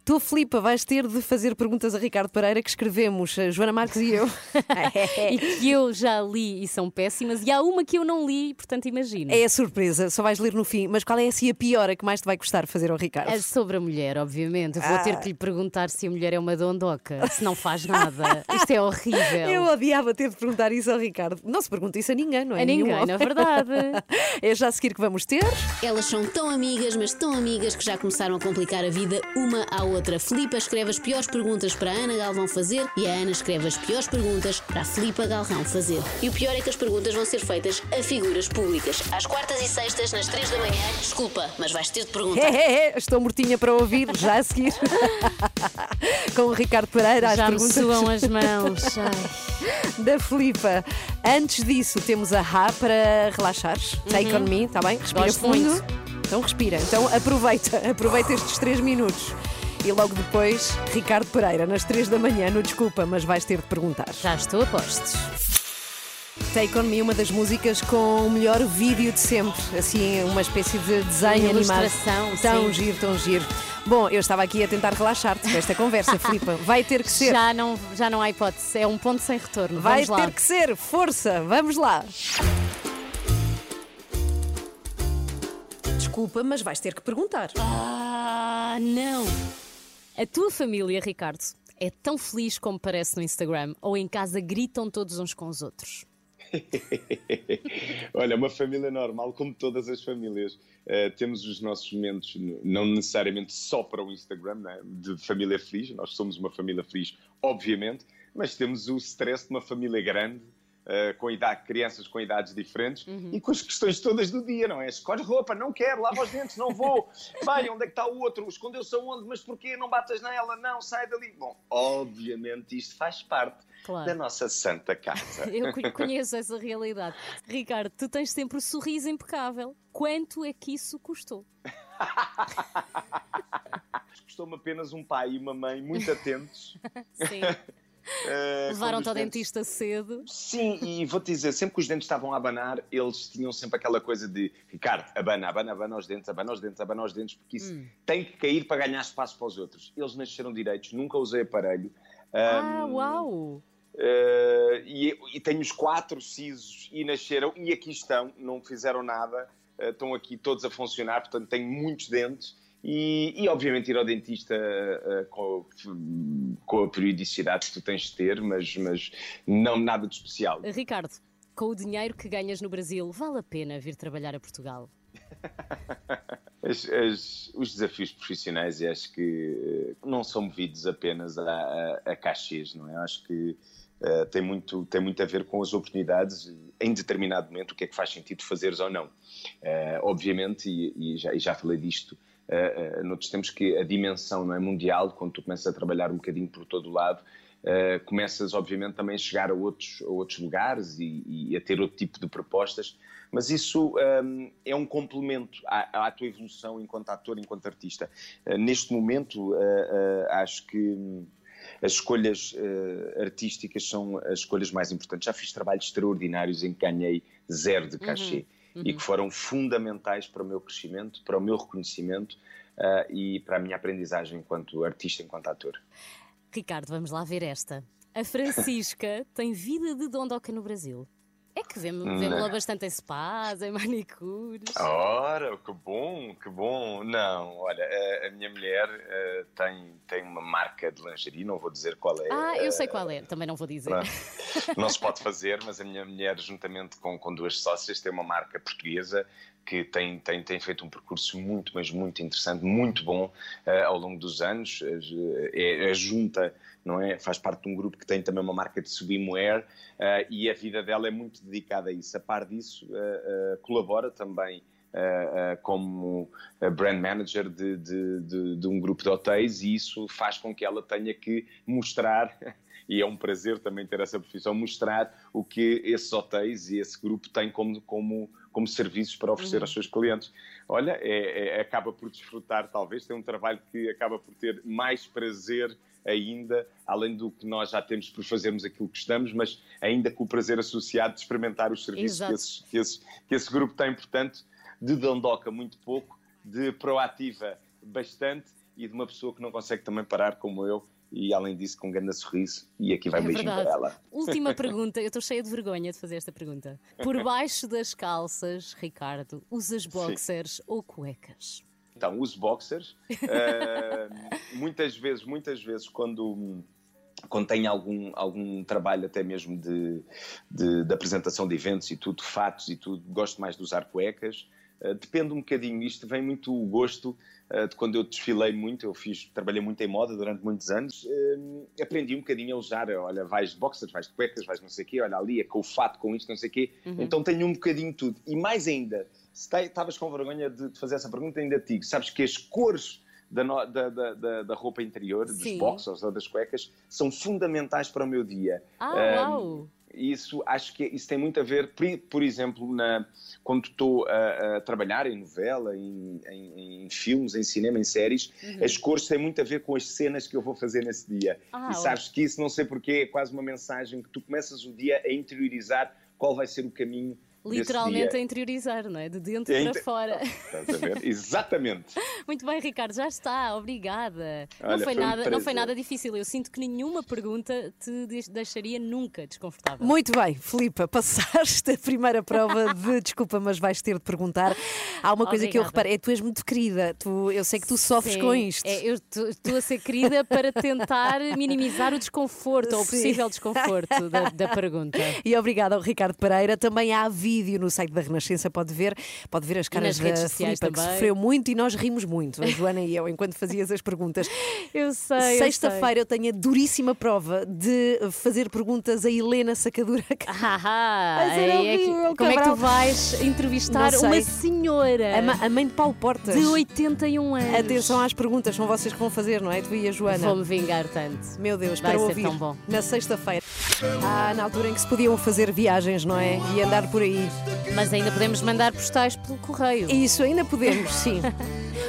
Tu, Filipe, vais ter de fazer perguntas a Ricardo Pereira que escrevemos, a Joana Marques e eu. <laughs> e que eu já li e são péssimas, e há uma que eu não li, portanto imagina. É a surpresa, só vais ler no fim. Mas qual é assim a pior, a que mais te vai custar fazer ao Ricardo? É sobre a mulher, obviamente. Eu vou ter Ah. que lhe perguntar se a mulher é uma dondoca, se não faz nada. <laughs> Isto é horrível. Eu odiava ter de perguntar isso ao Ricardo. Não se pergunta isso a ninguém, não é? A ninguém, na homem. Verdade. <laughs> É já a seguir que vamos ter. Elas são tão amigas, mas tão amigas que já começaram a complicar a vida uma à outra. Filipa escreve as piores perguntas para a Ana Galvão fazer e a Ana escreve as piores perguntas para a Filipa Galrão fazer. E o pior é que as perguntas vão ser feitas a figuras públicas. Às quartas e sextas, nas três da manhã. Desculpa, mas vais ter de perguntar. É, é, é, estou mortinha para ouvir, já a seguir. <laughs> Com o Ricardo Pereira, às Já me perguntas. suam <laughs> as mãos. Ai. da Filipa. Antes disso, temos a Rá para relaxares. Take on me, está bem? Respira Uhum. Gosto fundo. muito. Então respira. Então aproveita, <laughs> aproveita estes 3 minutos. E logo depois, Ricardo Pereira, nas 3 da manhã, no Desculpa, mas vais ter de perguntar. Já estou a postos. Take On Me, uma das músicas com o melhor vídeo de sempre. Assim, uma espécie de desenho animado. Tão sim. giro, tão giro. Bom, eu estava aqui a tentar relaxar-te com esta conversa, <laughs> Filipa. Vai ter que ser. Já não, já não há hipótese, é um ponto sem retorno. Vai Vamos lá. ter que ser. Força, vamos lá. Desculpa, mas vais ter que perguntar. Ah, não! A tua família, Ricardo, é tão feliz como parece no Instagram ou em casa gritam todos uns com os outros? <laughs> Olha, uma família normal, como todas as famílias. Eh, temos os nossos momentos, não necessariamente só para o Instagram, né, de família feliz. Nós somos uma família feliz, obviamente, mas temos o stress de uma família grande, eh, com idade, crianças com idades diferentes e com as questões todas do dia, não é? Escolhe roupa, não quero, lava os dentes, não vou. <laughs> Vai, onde é que está o outro? Escondeu-se aonde? Mas porquê? Não batas nela? Não, sai dali. Bom, obviamente isto faz parte Claro. da nossa santa casa. <laughs> Eu co- <laughs> conheço essa realidade. Ricardo, tu tens sempre o sorriso impecável. Quanto é que isso custou? Custou-me apenas um pai e uma mãe muito atentos. Sim. Eh, Levaram-te ao dentes- dentista cedo. Sim, e vou-te dizer, sempre que os dentes estavam a abanar, eles tinham sempre aquela coisa de Ricardo, abana, abana, abana os dentes, abana os dentes, abana os dentes, porque isso Hum. tem que cair para ganhar espaço para os outros. Eles nasceram direitos, nunca usei aparelho. Ah, Ahm, uau! eh, e, e tenho os quatro sisos e nasceram, e aqui estão, não fizeram nada, eh, estão aqui todos a funcionar, portanto tenho muitos dentes. E, e, obviamente ir ao dentista eh, com, com a periodicidade que tu tens de ter, mas, mas não nada de especial. Ricardo, com o dinheiro que ganhas no Brasil, vale a pena vir trabalhar a Portugal? <laughs> As- as- os desafios profissionais, eu acho que eh, não são movidos apenas a, a, a cachês, não é? Eu acho que eh, tem, muito, tem muito a ver com as oportunidades, em determinado momento, o que é que faz sentido fazeres ou não. Eh, obviamente, e, e já, e já falei disto uh, uh, noutros tempos que a dimensão não é mundial, quando tu começas a trabalhar um bocadinho por todo o lado, uh, começas obviamente também a chegar a outros, a outros lugares e, e a ter outro tipo de propostas, mas isso um, é um complemento à, à, tua evolução enquanto ator, enquanto artista. Uh, neste momento, acho que as escolhas uh, artísticas são as escolhas mais importantes. Já fiz trabalhos extraordinários em que ganhei zero de cachê uhum, uhum. e que foram fundamentais para o meu crescimento, para o meu reconhecimento uh, e para a minha aprendizagem enquanto artista, enquanto ator. Ricardo, vamos lá ver esta. A Francisca <laughs> tem vida de dondoca no Brasil. É que vemos-la bastante em spas, em manicures. Ora, que bom, que bom. Não, olha, a, a minha mulher uh, tem, tem uma marca de lingerie, não vou dizer qual é. Ah, eu sei qual é, também não vou dizer. Não, <laughs> não se pode fazer, mas a minha mulher, juntamente com, com duas sócias, tem uma marca portuguesa que tem, tem, tem feito um percurso muito, mas muito interessante, muito bom uh, ao longo dos anos. É, é junta, não é? Faz parte de um grupo que tem também uma marca de swimwear uh, e a vida dela é muito dedicada a isso. A par disso, uh, colabora também. Como brand manager de, de, de, de, um grupo de hotéis e isso faz com que ela tenha que mostrar e é um prazer também ter essa profissão, mostrar o que esses hotéis e esse grupo têm como, como, como serviços para oferecer uhum. aos seus clientes. Olha, é, é, acaba por desfrutar, talvez, tem um trabalho que acaba por ter mais prazer ainda, além do que nós já temos por fazermos aquilo que estamos, mas ainda com o prazer associado de experimentar os serviços que esse, que, esse, que esse grupo tem, portanto, de dondoca muito pouco, de proativa bastante e de uma pessoa que não consegue também parar como eu e além disso com um grande sorriso e aqui vai é um beijinho para ela. Última <laughs> pergunta, eu estou cheia de vergonha de fazer esta pergunta. Por baixo das calças, Ricardo, usas boxers Sim. ou cuecas? Então, uso boxers. uh, muitas vezes, muitas vezes, quando quando tenho algum, algum trabalho até mesmo de, de, de, apresentação de eventos e tudo, fatos e tudo, gosto mais de usar cuecas. Uh, depende um bocadinho, isto vem muito o gosto uh, de quando eu desfilei muito, eu fiz, trabalhei muito em moda durante muitos anos, uh, aprendi um bocadinho a usar, olha, vais de boxers, vais de cuecas, vais não sei o quê, olha ali, é com o fato, com isto, não sei o quê, uhum. então tenho um bocadinho tudo. E mais ainda, se estavas com vergonha de, de, fazer essa pergunta, ainda te digo, sabes que as cores da, no, da, da, da, roupa interior, Sim. dos boxers ou das cuecas, são fundamentais para o meu dia. Ah, uau! Isso acho que isso tem muito a ver, por exemplo, na, quando estou a, a, trabalhar em novela, em, em, em, filmes, em cinema, em séries, uhum. as cores têm muito a ver com as cenas que eu vou fazer nesse dia. Ah, e sabes que isso, não sei porquê, é quase uma mensagem que tu começas o dia a interiorizar qual vai ser o caminho Literalmente a interiorizar, não é? De dentro é para fora. Estás a ver? Exatamente. <laughs> Muito bem, Ricardo, já está, obrigada. Olha, não, foi, foi nada, um não foi nada difícil. Eu sinto que nenhuma pergunta te deixaria nunca desconfortável. Muito bem, Filipa, <laughs> passaste a primeira prova de <laughs> desculpa, mas vais ter de perguntar. Há uma coisa obrigada. que eu reparei, é tu és muito querida, tu, eu sei que tu sofres Sim, com isto. É, eu estou a ser querida para tentar minimizar o desconforto, ou o possível desconforto da, da pergunta. E obrigada ao Ricardo Pereira. Também há vídeo no site da Renascença, pode ver, pode ver as caras da Filipa, que sofreu muito e nós rimos muito, a Joana e eu, enquanto fazias as perguntas. <laughs> Eu sei. Sexta-feira eu, eu, tenho a duríssima prova de fazer perguntas a Helena Sacadura. <laughs> Ah, é, é que, como é que tu vais entrevistar uma senhora? A, a, mãe de Paulo Portas. De 81 anos. Atenção às perguntas, são vocês que vão fazer, não é? Tu e a Joana. Vou-me vingar tanto. Meu Deus, vai para ouvir tão bom. na sexta-feira. Ah, na altura em que se podiam fazer viagens, não é? E andar por aí. Mas ainda podemos mandar postais pelo correio. Isso, ainda podemos, sim. <laughs>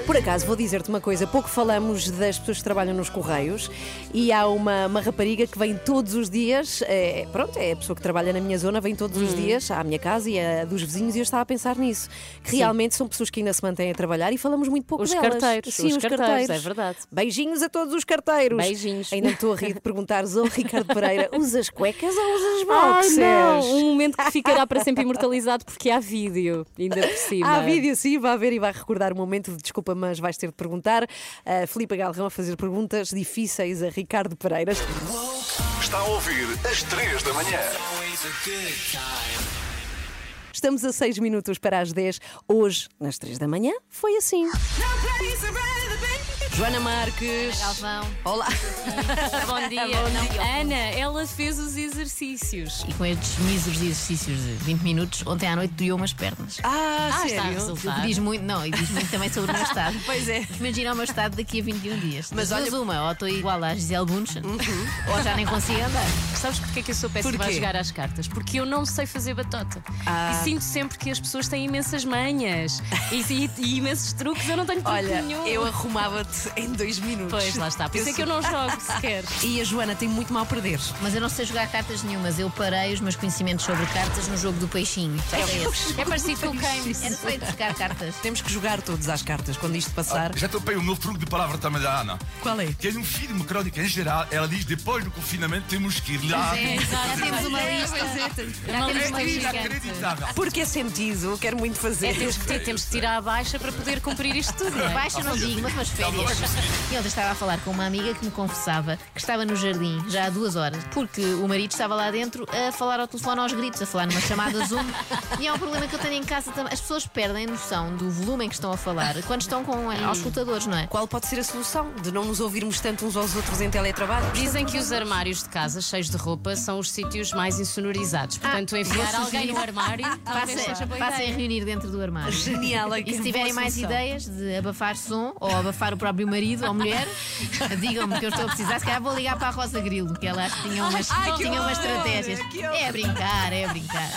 Por acaso, vou dizer-te uma coisa: pouco falamos das pessoas que trabalham nos Correios e há uma, uma rapariga que vem todos os dias, é, pronto, é a pessoa que trabalha na minha zona, vem todos hum. os dias à minha casa e a dos vizinhos e eu estava a pensar nisso. Que Sim. realmente são pessoas que ainda se mantêm a trabalhar e falamos muito pouco os delas. Carteiros, Sim, os, os carteiros, carteiros, é verdade. Beijinhos a todos os carteiros. Beijinhos. Ainda estou a rir de perguntares ao Ricardo Pereira: usas cuecas ou usas boxers? Não. Um momento que ficará para sempre imortalizado porque há vídeo, ainda por cima. Há vídeo, sim, vai ver e vai recordar o momento de desculpa, mas vais ter de perguntar. A Filipe Galrão a fazer perguntas difíceis a Ricardo Pereira. Está a ouvir às 3 da manhã. Estamos a 6 minutos para as 10. Hoje, nas 3 da manhã, foi assim. Joana Marques. Galvão. Olá. <laughs> Bom dia. Bom Não, dia. Ana, ela fez os exercícios. E com estes míseros exercícios de 20 minutos, ontem à noite doeu umas pernas. Ah, Ah, está a sério? resultar. Diz muito, não, e diz muito também sobre o meu estado. <laughs> Pois é. Imagina o meu estado daqui a 21 dias. Mas Mas olha- Uhum. uma, ou estou igual à Gisele Bunchen, <laughs> ou já nem consigo andar. Sabes porque é que eu sou péssima a jogar às cartas? Porque eu não sei fazer batota. Ah. E sinto sempre que as pessoas têm imensas manhas e, e- e imensos truques. Eu não tenho truque Olha, nenhum. eu arrumava-te em dois minutos. Pois, lá está. Por isso é que eu não jogo <laughs> sequer. E a Joana tem muito mal a perder. Mas eu não sei jogar cartas nenhumas. Eu parei os meus conhecimentos sobre cartas no jogo do peixinho. Era esse. É parecido com o Games. Era feito jogar cartas. Temos que jogar todos às cartas quando isto passar. Já topei um novo truque de palavra também da Ana. Qual é? Que é um filme, crónica em geral, ela diz depois do confinamento temos que ir lá. <laughs> É, já temos uma É, lista. é, Já temos uma É lista. inacreditável. Porque é sentido, eu quero muito fazer. É, temos, que ter- temos que tirar a baixa para poder cumprir isto tudo. Não é? Baixa não digo, mas férias. E ontem estava a falar com uma amiga que me confessava que estava no jardim já há duas horas, porque o marido estava lá dentro a falar ao telefone aos gritos, a falar numa chamada Zoom. E é um problema que eu tenho em casa também. As pessoas perdem a noção do volume em que estão a falar quando estão com aos escutadores, não é? Qual pode ser a solução de não nos ouvirmos tanto uns aos outros em teletrabalho? Dizem que os armários de casa cheios de roupa são os sítios mais insonorizados. Portanto, enfiar vou alguém no armário <laughs> Passem, a reunir dentro do armário. Genial, é E se tiverem mais solução. ideias de abafar som ou abafar o próprio marido ou mulher, digam-me que eu estou a precisar. Se calhar vou ligar para a Rosa Grilo, que ela acho que tinha umas, Ai, que tinha umas estratégias. É brincar, é brincar.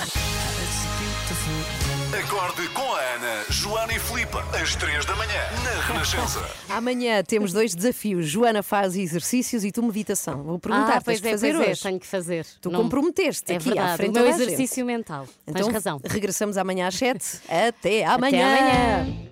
Acorde com a Ana, Joana e Filipe, às 3 da manhã, na Renascença. <laughs> Amanhã temos dois desafios. Joana faz exercícios e tu meditação. Vou perguntar, Ah, pois tens de é, fazer pois é, hoje. tenho que fazer. Tu Não- comprometeste É aqui à verdade, frente o meu de toda a gente. exercício mental. Então, Tens razão. regressamos amanhã às 7. Até amanhã. Até amanhã.